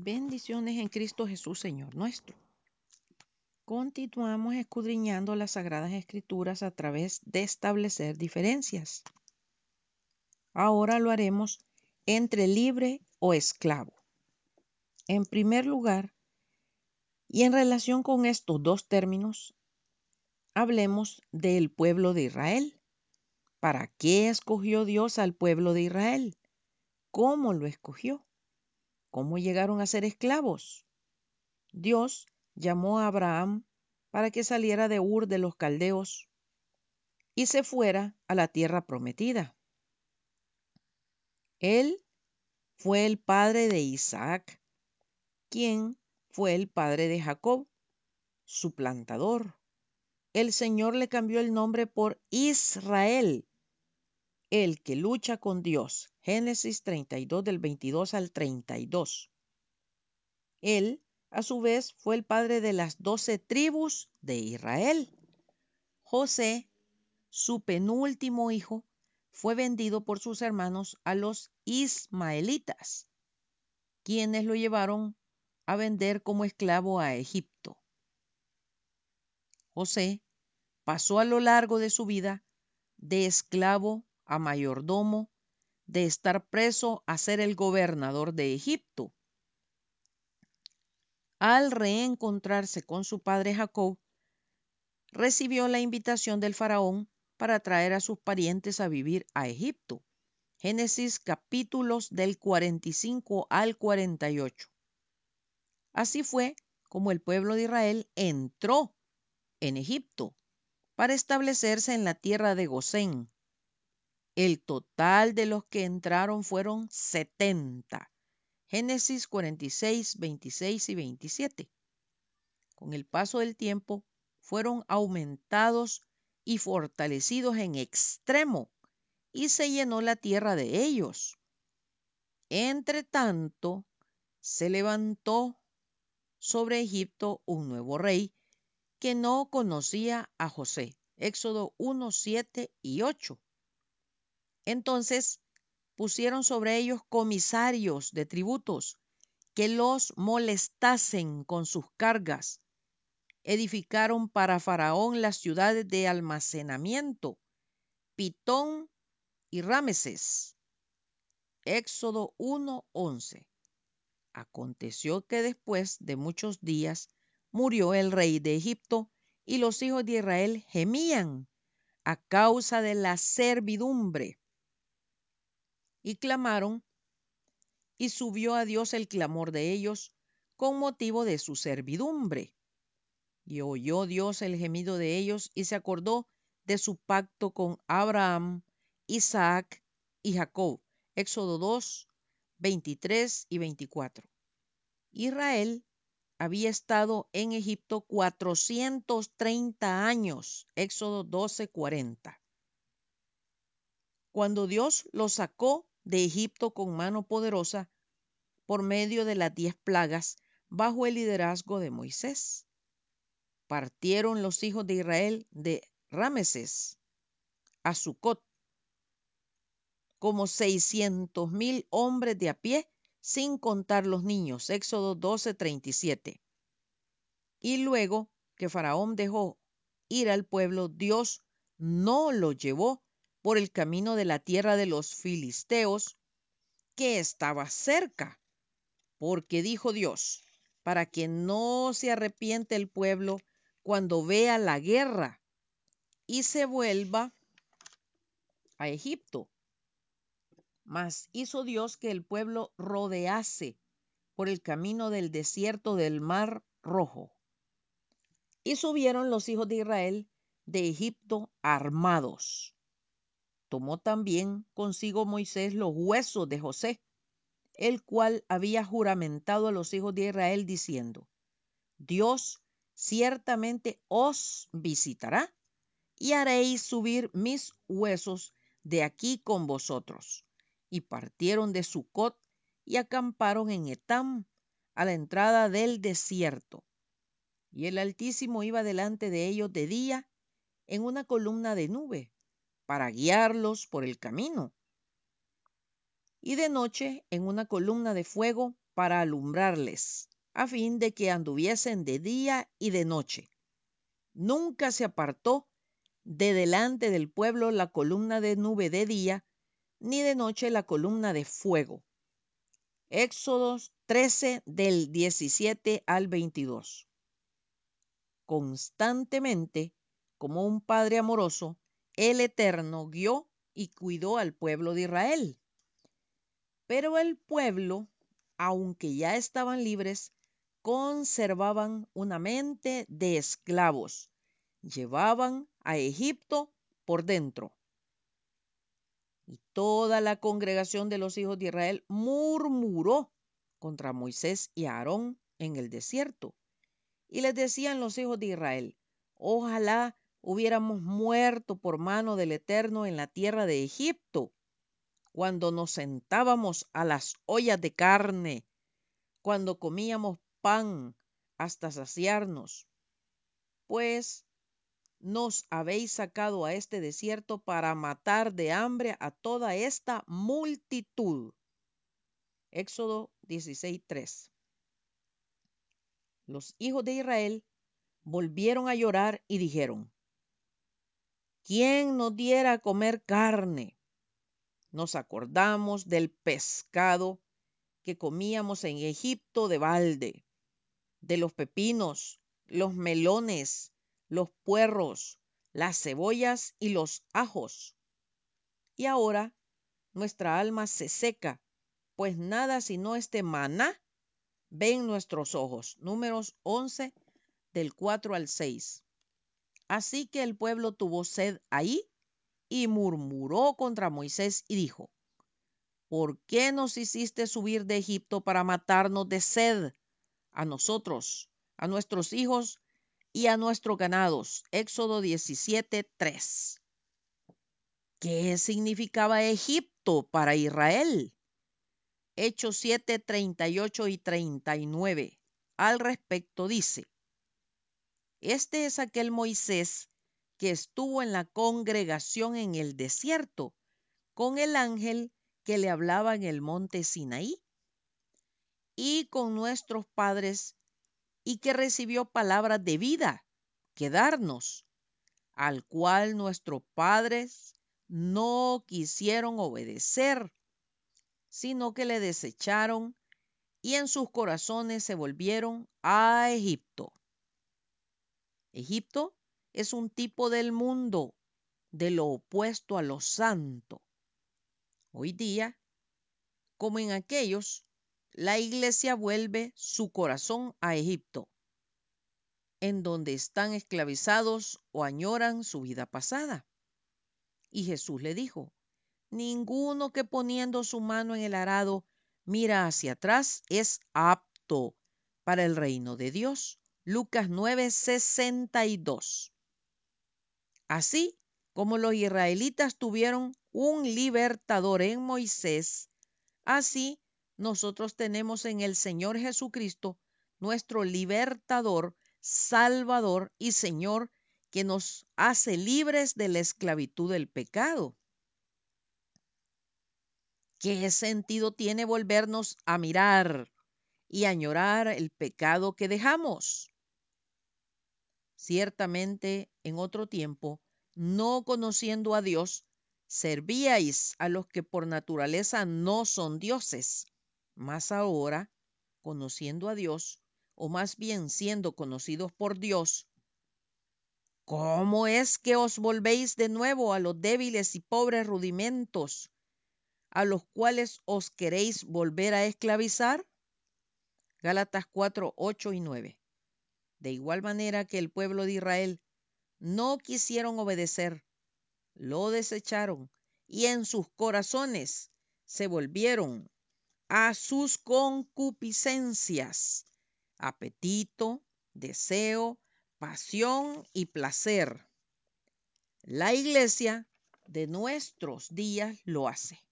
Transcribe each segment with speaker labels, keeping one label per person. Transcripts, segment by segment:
Speaker 1: Bendiciones en Cristo Jesús, Señor nuestro. Continuamos escudriñando las Sagradas Escrituras a través de establecer diferencias. Ahora lo haremos entre libre o esclavo. En primer lugar, y en relación con estos dos términos, hablemos del pueblo de Israel. ¿Para qué escogió Dios al pueblo de Israel? ¿Cómo lo escogió? ¿Cómo llegaron a ser esclavos? Dios llamó a Abraham para que saliera de Ur de los Caldeos y se fuera a la tierra prometida. Él fue el padre de Isaac, quien fue el padre de Jacob, su plantador. El Señor le cambió el nombre por Israel, el que lucha con Dios. Génesis 32 del 22 al 32. Él a su vez fue el padre de las doce tribus de Israel. José, su penúltimo hijo, fue vendido por sus hermanos a los ismaelitas, quienes lo llevaron a vender como esclavo a Egipto. José pasó a lo largo de su vida de esclavo a mayordomo, de estar preso a ser el gobernador de Egipto al reencontrarse con su padre Jacob, recibió la invitación del faraón para traer a sus parientes a vivir a Egipto. Génesis capítulos del 45 al 48. Así fue como el pueblo de Israel entró en Egipto para establecerse en la tierra de Gosén. El total de los que entraron fueron 70 Génesis 46, 26 y 27. Con el paso del tiempo fueron aumentados y fortalecidos en extremo y se llenó la tierra de ellos. Entre tanto, se levantó sobre Egipto un nuevo rey que no conocía a José. Éxodo 1, 7 y 8. Entonces pusieron sobre ellos comisarios de tributos que los molestasen con sus cargas. Edificaron para Faraón las ciudades de almacenamiento, Pitón y Rameses. Éxodo 1:11. Aconteció que después de muchos días murió el rey de Egipto y los hijos de Israel gemían a causa de la servidumbre y clamaron, y subió a Dios el clamor de ellos con motivo de su servidumbre. Y oyó Dios el gemido de ellos y se acordó de su pacto con Abraham, Isaac y Jacob. Éxodo 2, 23 y 24. Israel había estado en Egipto 430 años. Éxodo 12, 40. Cuando Dios los sacó de Egipto con mano poderosa por medio de las diez plagas bajo el liderazgo de Moisés. Partieron los hijos de Israel de Rameses a Sucot como seiscientos mil hombres de a pie, sin contar los niños. Éxodo 12:37. Y luego que Faraón dejó ir al pueblo, Dios no lo llevó por el camino de la tierra de los filisteos que estaba cerca, porque dijo Dios, para que no se arrepiente el pueblo cuando vea la guerra y se vuelva a Egipto. Mas hizo Dios que el pueblo rodease por el camino del desierto del mar rojo. Y subieron los hijos de Israel de Egipto armados tomó también consigo Moisés los huesos de José, el cual había juramentado a los hijos de Israel diciendo, Dios ciertamente os visitará y haréis subir mis huesos de aquí con vosotros. Y partieron de Sucot y acamparon en Etam, a la entrada del desierto. Y el Altísimo iba delante de ellos de día en una columna de nube para guiarlos por el camino, y de noche en una columna de fuego para alumbrarles, a fin de que anduviesen de día y de noche. Nunca se apartó de delante del pueblo la columna de nube de día, ni de noche la columna de fuego. Éxodos 13 del 17 al 22. Constantemente, como un padre amoroso, el Eterno guió y cuidó al pueblo de Israel. Pero el pueblo, aunque ya estaban libres, conservaban una mente de esclavos. Llevaban a Egipto por dentro. Y toda la congregación de los hijos de Israel murmuró contra Moisés y Aarón en el desierto. Y les decían los hijos de Israel, ojalá hubiéramos muerto por mano del Eterno en la tierra de Egipto, cuando nos sentábamos a las ollas de carne, cuando comíamos pan hasta saciarnos. Pues nos habéis sacado a este desierto para matar de hambre a toda esta multitud. Éxodo 16:3. Los hijos de Israel volvieron a llorar y dijeron, ¿quién nos diera a comer carne? Nos acordamos del pescado que comíamos en Egipto de balde, de los pepinos, los melones, los puerros, las cebollas y los ajos. Y ahora nuestra alma se seca, pues nada sino este maná ven nuestros ojos. Números 11 del 4 al 6. Así que el pueblo tuvo sed ahí y murmuró contra Moisés y dijo, ¿por qué nos hiciste subir de Egipto para matarnos de sed a nosotros, a nuestros hijos y a nuestros ganados? Éxodo 17, 3. ¿Qué significaba Egipto para Israel? Hechos 7, 38 y 39. Al respecto dice, este es aquel Moisés que estuvo en la congregación en el desierto con el ángel que le hablaba en el monte Sinaí y con nuestros padres y que recibió palabras de vida que darnos, al cual nuestros padres no quisieron obedecer sino que le desecharon y en sus corazones se volvieron a Egipto. Egipto es un tipo del mundo, de lo opuesto a lo santo. Hoy día, como en aquellos, la iglesia vuelve su corazón a Egipto, en donde están esclavizados o añoran su vida pasada. Y Jesús le dijo, Ninguno que poniendo su mano en el arado mira hacia atrás es apto para el reino de Dios. Lucas 9:62. Así como los israelitas tuvieron un libertador en Moisés, así nosotros tenemos en el Señor Jesucristo nuestro libertador, salvador y Señor que nos hace libres de la esclavitud del pecado. ¿Qué sentido tiene volvernos a mirar y añorar el pecado que dejamos? Ciertamente, en otro tiempo, no conociendo a Dios, servíais a los que por naturaleza no son dioses. Mas ahora, conociendo a Dios, o más bien siendo conocidos por Dios, ¿cómo es que os volvéis de nuevo a los débiles y pobres rudimentos a los cuales os queréis volver a esclavizar? Gálatas 4, 8 y 9. De igual manera que el pueblo de Israel no quisieron obedecer, lo desecharon y en sus corazones se volvieron a sus concupiscencias, apetito, deseo, pasión y placer. La iglesia de nuestros días lo hace.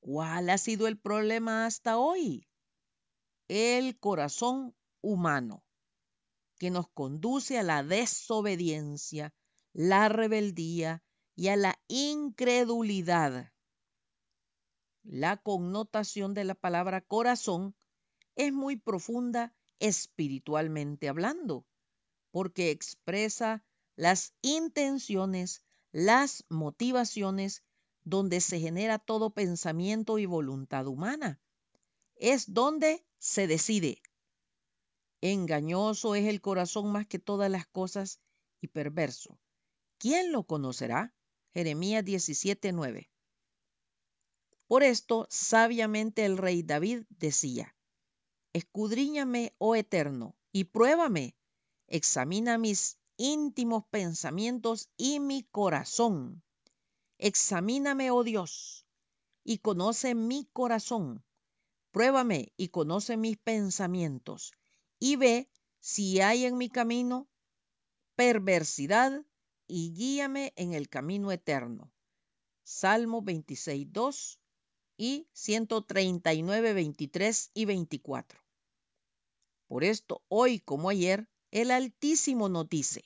Speaker 1: ¿Cuál ha sido el problema hasta hoy? El corazón humano, que nos conduce a la desobediencia, la rebeldía y a la incredulidad. la connotación de la palabra corazón es muy profunda espiritualmente hablando, porque expresa las intenciones, las motivaciones donde se genera todo pensamiento y voluntad humana. Es donde se decide. Engañoso es el corazón más que todas las cosas y perverso. ¿Quién lo conocerá? Jeremías 17:9. Por esto, sabiamente el rey David decía, Escudriñame, oh Eterno, y pruébame, examina mis íntimos pensamientos y mi corazón. Examíname, oh Dios, y conoce mi corazón. Pruébame y conoce mis pensamientos, y ve si hay en mi camino perversidad, y guíame en el camino eterno. Salmo 26, 2 y 139, 23 y 24. Por esto, hoy como ayer, el Altísimo nos dice,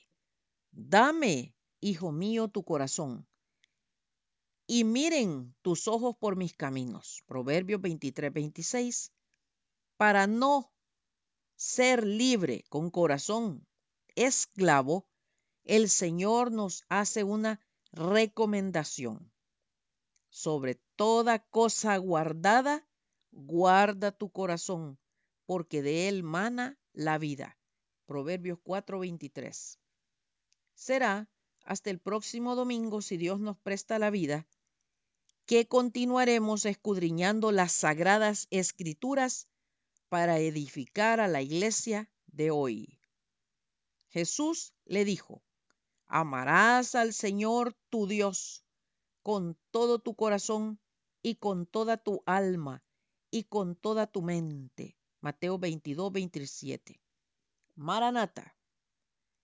Speaker 1: dame, hijo mío, tu corazón, y miren tus ojos por mis caminos. Proverbios 23, 26. Para no ser libre con corazón esclavo, el Señor nos hace una recomendación. Sobre toda cosa guardada, guarda tu corazón, porque de él mana la vida. Proverbios 4:23. Será hasta el próximo domingo, si Dios nos presta la vida, que continuaremos escudriñando las sagradas escrituras para edificar a la iglesia de hoy. Jesús le dijo, amarás al Señor tu Dios con todo tu corazón y con toda tu alma y con toda tu mente. Mateo 22, 27. Maranata.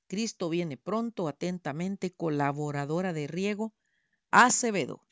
Speaker 1: Cristo viene pronto, atentamente, colaboradora de Riego, Acevedo.